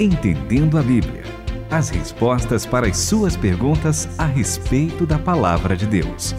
Entendendo a Bíblia. As respostas para as suas perguntas a respeito da palavra de Deus.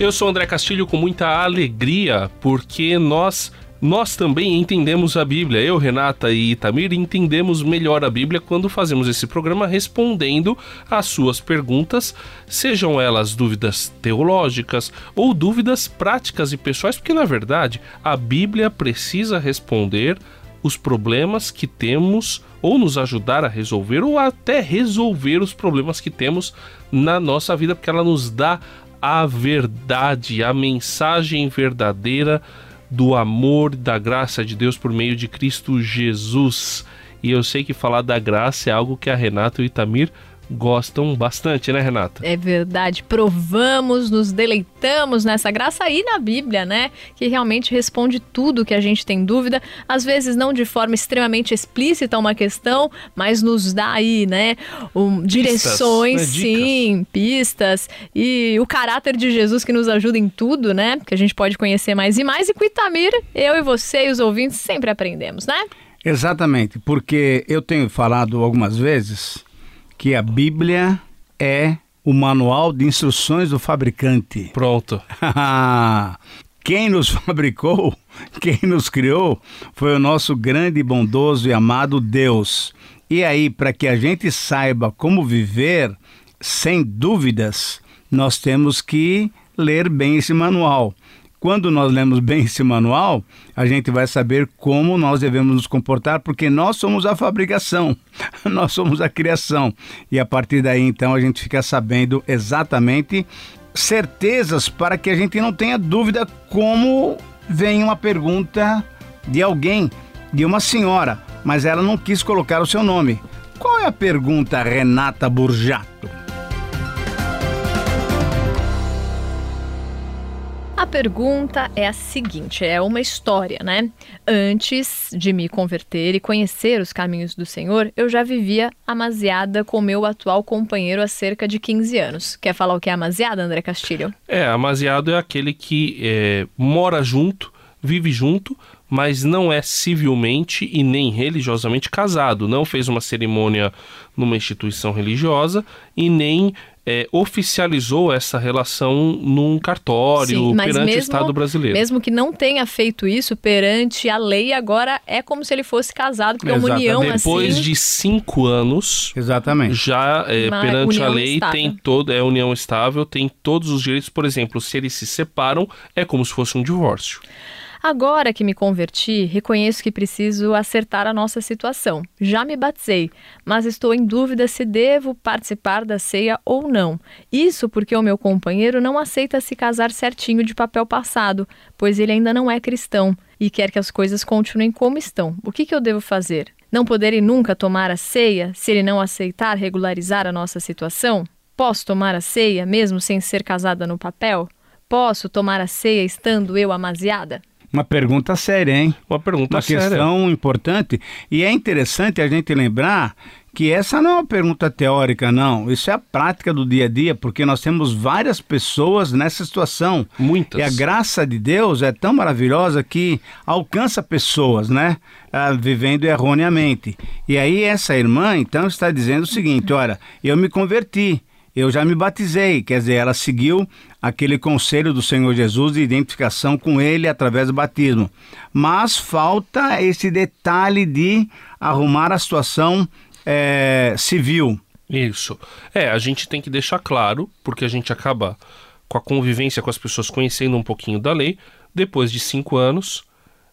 Eu sou André Castilho com muita alegria, porque nós nós também entendemos a Bíblia. Eu, Renata e Itamir entendemos melhor a Bíblia quando fazemos esse programa respondendo às suas perguntas, sejam elas dúvidas teológicas ou dúvidas práticas e pessoais, porque na verdade a Bíblia precisa responder os problemas que temos ou nos ajudar a resolver ou até resolver os problemas que temos na nossa vida, porque ela nos dá a verdade, a mensagem verdadeira do amor, da graça de Deus por meio de Cristo Jesus. E eu sei que falar da graça é algo que a Renata e o Itamir gostam bastante, né, Renata? É verdade. Provamos, nos deleitamos nessa graça aí na Bíblia, né? Que realmente responde tudo que a gente tem dúvida. Às vezes não de forma extremamente explícita uma questão, mas nos dá aí, né? Um, direções, pistas, né? sim, pistas. E o caráter de Jesus que nos ajuda em tudo, né? Que a gente pode conhecer mais e mais. E com Itamir, eu e você e os ouvintes sempre aprendemos, né? Exatamente, porque eu tenho falado algumas vezes que a Bíblia é o manual de instruções do fabricante. Pronto. quem nos fabricou, quem nos criou, foi o nosso grande, bondoso e amado Deus. E aí, para que a gente saiba como viver, sem dúvidas, nós temos que ler bem esse manual. Quando nós lemos bem esse manual, a gente vai saber como nós devemos nos comportar, porque nós somos a fabricação, nós somos a criação. E a partir daí, então, a gente fica sabendo exatamente certezas para que a gente não tenha dúvida como vem uma pergunta de alguém, de uma senhora, mas ela não quis colocar o seu nome. Qual é a pergunta, Renata Burjato? Pergunta é a seguinte: é uma história, né? Antes de me converter e conhecer os caminhos do Senhor, eu já vivia amaziada com meu atual companheiro há cerca de 15 anos. Quer falar o que é amaziada, André Castilho? É, amaziado é aquele que é, mora junto, vive junto, mas não é civilmente e nem religiosamente casado, não fez uma cerimônia numa instituição religiosa e nem é, oficializou essa relação num cartório Sim, perante mesmo, o Estado brasileiro. Mesmo que não tenha feito isso perante a lei, agora é como se ele fosse casado, porque é uma união Depois assim... Depois de cinco anos, Exatamente. já é, perante a lei estável. tem todo é união estável, tem todos os direitos. Por exemplo, se eles se separam, é como se fosse um divórcio. Agora que me converti, reconheço que preciso acertar a nossa situação. Já me batizei, mas estou em dúvida se devo participar da ceia ou não. Isso porque o meu companheiro não aceita se casar certinho de papel passado, pois ele ainda não é cristão e quer que as coisas continuem como estão. O que, que eu devo fazer? Não poderei nunca tomar a ceia se ele não aceitar regularizar a nossa situação? Posso tomar a ceia mesmo sem ser casada no papel? Posso tomar a ceia estando eu amaziada? Uma pergunta séria, hein? Uma pergunta uma séria. Uma questão importante. E é interessante a gente lembrar que essa não é uma pergunta teórica, não. Isso é a prática do dia a dia, porque nós temos várias pessoas nessa situação. Muitas. E a graça de Deus é tão maravilhosa que alcança pessoas, né? Ah, vivendo erroneamente. E aí essa irmã, então, está dizendo o seguinte: olha, eu me converti eu já me batizei, quer dizer, ela seguiu aquele conselho do Senhor Jesus de identificação com ele através do batismo. Mas falta esse detalhe de arrumar a situação é, civil. Isso. É, a gente tem que deixar claro, porque a gente acaba com a convivência com as pessoas conhecendo um pouquinho da lei, depois de cinco anos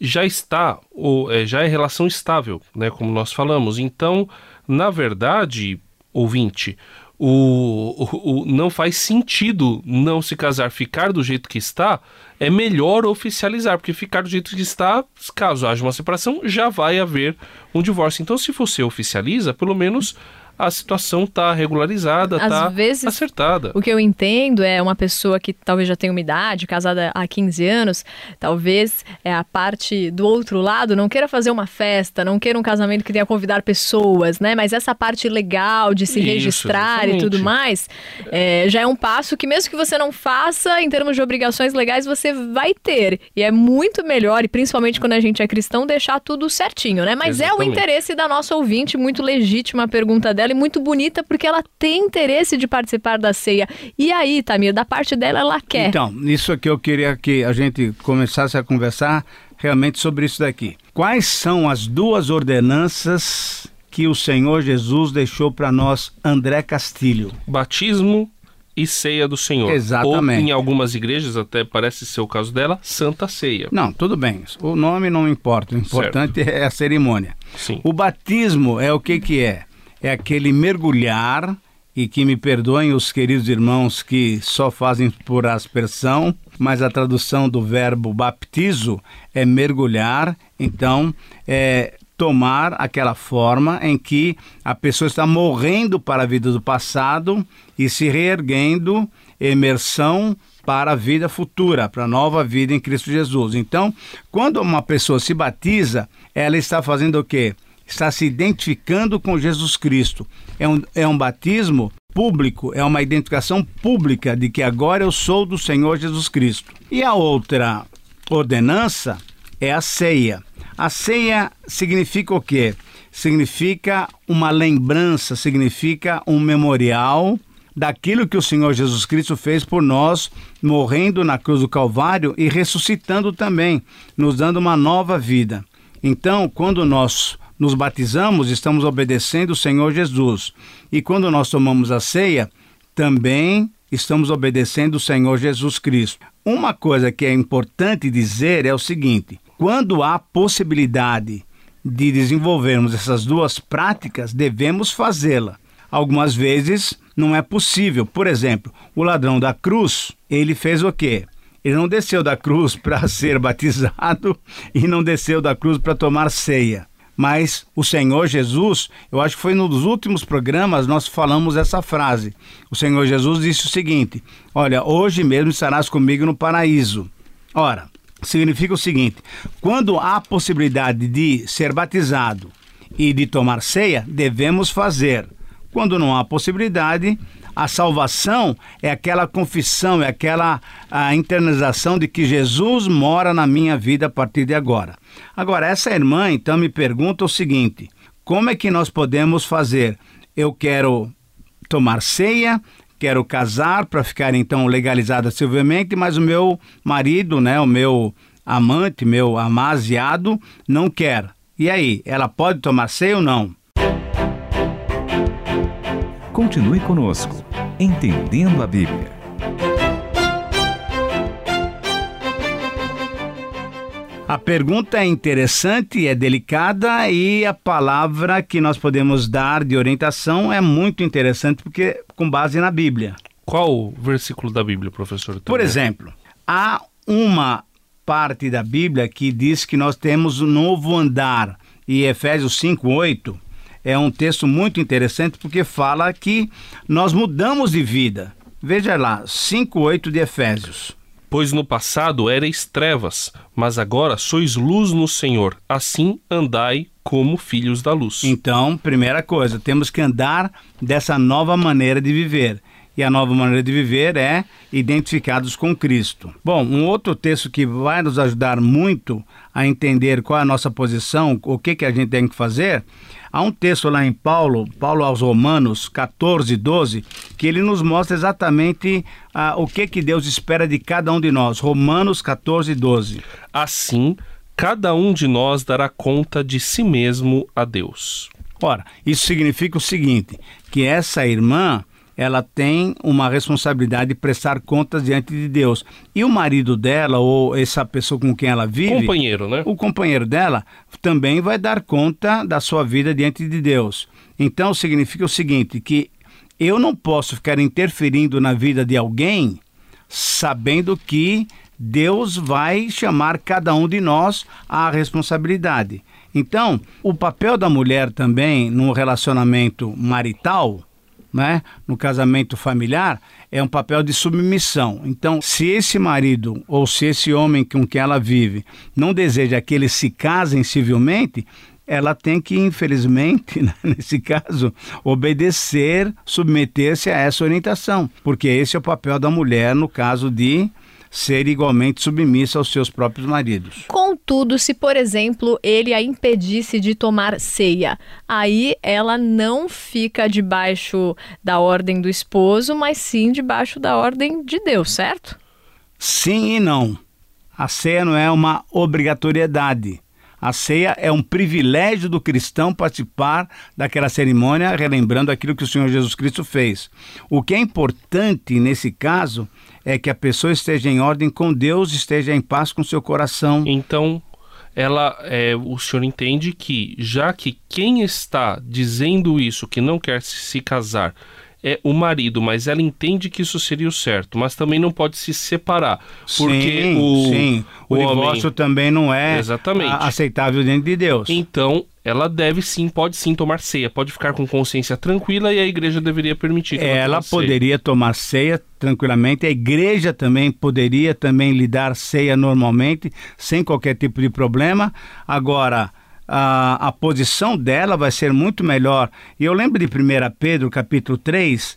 já está, ou, é, já é relação estável, né, como nós falamos. Então, na verdade, ouvinte, o, o, não faz sentido não se casar, ficar do jeito que está, é melhor oficializar, porque ficar do jeito que está, caso haja uma separação, já vai haver um divórcio. Então, se você oficializa, pelo menos a situação está regularizada, está acertada. O que eu entendo é uma pessoa que talvez já tenha uma idade, casada há 15 anos, talvez é a parte do outro lado não queira fazer uma festa, não queira um casamento que tenha convidar pessoas, né? Mas essa parte legal de se Isso, registrar exatamente. e tudo mais, é, já é um passo que mesmo que você não faça, em termos de obrigações legais, você vai ter. E é muito melhor, e principalmente quando a gente é cristão, deixar tudo certinho, né? Mas exatamente. é o interesse da nossa ouvinte, muito legítima a pergunta dela e muito bonita, porque ela tem interesse de participar da ceia. E aí, Tamir, da parte dela, ela quer. Então, isso aqui eu queria que a gente começasse a conversar realmente sobre isso daqui. Quais são as duas ordenanças que o Senhor Jesus deixou para nós, André Castilho? Batismo e ceia do Senhor. Exatamente. Ou em algumas igrejas, até parece ser o caso dela, Santa Ceia. Não, tudo bem. O nome não importa. O importante certo. é a cerimônia. Sim. O batismo é o que que é? É aquele mergulhar e que me perdoem os queridos irmãos que só fazem por aspersão, mas a tradução do verbo baptizo é mergulhar, então é tomar aquela forma em que a pessoa está morrendo para a vida do passado e se reerguendo, imersão para a vida futura, para a nova vida em Cristo Jesus. Então, quando uma pessoa se batiza, ela está fazendo o quê? Está se identificando com Jesus Cristo. É um, é um batismo público, é uma identificação pública de que agora eu sou do Senhor Jesus Cristo. E a outra ordenança é a ceia. A ceia significa o quê? Significa uma lembrança, significa um memorial daquilo que o Senhor Jesus Cristo fez por nós, morrendo na cruz do Calvário e ressuscitando também, nos dando uma nova vida. Então, quando nós nos batizamos, estamos obedecendo o Senhor Jesus. E quando nós tomamos a ceia, também estamos obedecendo o Senhor Jesus Cristo. Uma coisa que é importante dizer é o seguinte: quando há possibilidade de desenvolvermos essas duas práticas, devemos fazê-la. Algumas vezes não é possível. Por exemplo, o ladrão da cruz, ele fez o quê? Ele não desceu da cruz para ser batizado e não desceu da cruz para tomar ceia. Mas o Senhor Jesus, eu acho que foi nos últimos programas nós falamos essa frase. O Senhor Jesus disse o seguinte: Olha, hoje mesmo estarás comigo no paraíso. Ora, significa o seguinte: quando há possibilidade de ser batizado e de tomar ceia, devemos fazer. Quando não há possibilidade, a salvação é aquela confissão, é aquela a internalização de que Jesus mora na minha vida a partir de agora. Agora, essa irmã então me pergunta o seguinte: como é que nós podemos fazer? Eu quero tomar ceia, quero casar para ficar então legalizada civilmente, mas o meu marido, né, o meu amante, meu amaziado, não quer. E aí, ela pode tomar ceia ou não? Continue conosco, entendendo a Bíblia. A pergunta é interessante, é delicada e a palavra que nós podemos dar de orientação é muito interessante porque com base na Bíblia. Qual o versículo da Bíblia, professor? Por exemplo, há uma parte da Bíblia que diz que nós temos um novo andar e Efésios 5:8 é um texto muito interessante porque fala que nós mudamos de vida. Veja lá, 5:8 de Efésios. Pois no passado erais trevas, mas agora sois luz no Senhor. Assim andai como filhos da luz. Então, primeira coisa, temos que andar dessa nova maneira de viver. E a nova maneira de viver é identificados com Cristo. Bom, um outro texto que vai nos ajudar muito a entender qual é a nossa posição, o que, que a gente tem que fazer, Há um texto lá em Paulo, Paulo aos Romanos 14, 12, que ele nos mostra exatamente ah, o que, que Deus espera de cada um de nós. Romanos 14, 12. Assim, cada um de nós dará conta de si mesmo a Deus. Ora, isso significa o seguinte: que essa irmã ela tem uma responsabilidade de prestar contas diante de Deus. E o marido dela, ou essa pessoa com quem ela vive. Companheiro, né? O companheiro dela também vai dar conta da sua vida diante de Deus. Então significa o seguinte: que eu não posso ficar interferindo na vida de alguém sabendo que Deus vai chamar cada um de nós à responsabilidade. Então, o papel da mulher também no relacionamento marital, né, no casamento familiar, é um papel de submissão. Então, se esse marido ou se esse homem com quem ela vive não deseja que eles se casem civilmente, ela tem que, infelizmente, né, nesse caso, obedecer, submeter-se a essa orientação, porque esse é o papel da mulher no caso de ser igualmente submissa aos seus próprios maridos. Contudo, se por exemplo ele a impedisse de tomar ceia, aí ela não fica debaixo da ordem do esposo, mas sim debaixo da ordem de Deus, certo? Sim e não. A ceia não é uma obrigatoriedade. A ceia é um privilégio do cristão participar daquela cerimônia, relembrando aquilo que o Senhor Jesus Cristo fez. O que é importante nesse caso é que a pessoa esteja em ordem com Deus, esteja em paz com seu coração. Então, ela, é, o senhor entende que já que quem está dizendo isso, que não quer se casar, é o marido, mas ela entende que isso seria o certo, mas também não pode se separar, porque sim, o, sim. o, o divórcio homem... também não é Exatamente. aceitável dentro de Deus. Então, ela deve sim, pode sim tomar ceia, pode ficar com consciência tranquila e a igreja deveria permitir que ela, ela poderia tomar ceia tranquilamente, a igreja também poderia também lhe dar ceia normalmente, sem qualquer tipo de problema. Agora, a, a posição dela vai ser muito melhor. E eu lembro de 1 Pedro, capítulo 3, que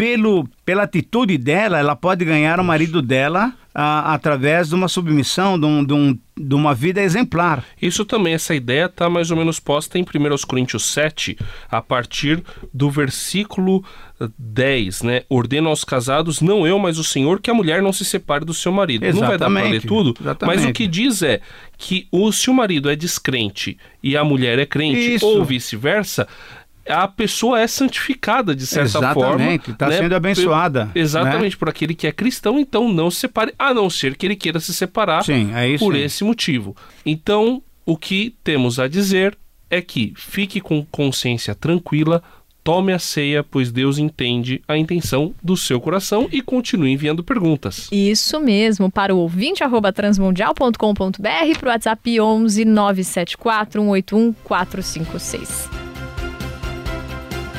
pelo, pela atitude dela, ela pode ganhar o marido dela a, através de uma submissão, de, um, de, um, de, uma vida exemplar. Isso também, essa ideia está mais ou menos posta em 1 Coríntios 7, a partir do versículo 10, né? Ordena aos casados, não eu, mas o Senhor, que a mulher não se separe do seu marido. Exatamente, não vai dar para ler tudo, exatamente. mas o que diz é que o, se o marido é descrente e a mulher é crente, Isso. ou vice-versa, a pessoa é santificada de certa Exatamente, forma. Exatamente, está né? sendo abençoada. Exatamente, né? por aquele que é cristão, então não se separe, a não ser que ele queira se separar sim, é por sim. esse motivo. Então, o que temos a dizer é que fique com consciência tranquila, tome a ceia, pois Deus entende a intenção do seu coração e continue enviando perguntas. Isso mesmo, para o ouvinte arroba transmundial.com.br, para o WhatsApp 11 974 181 456.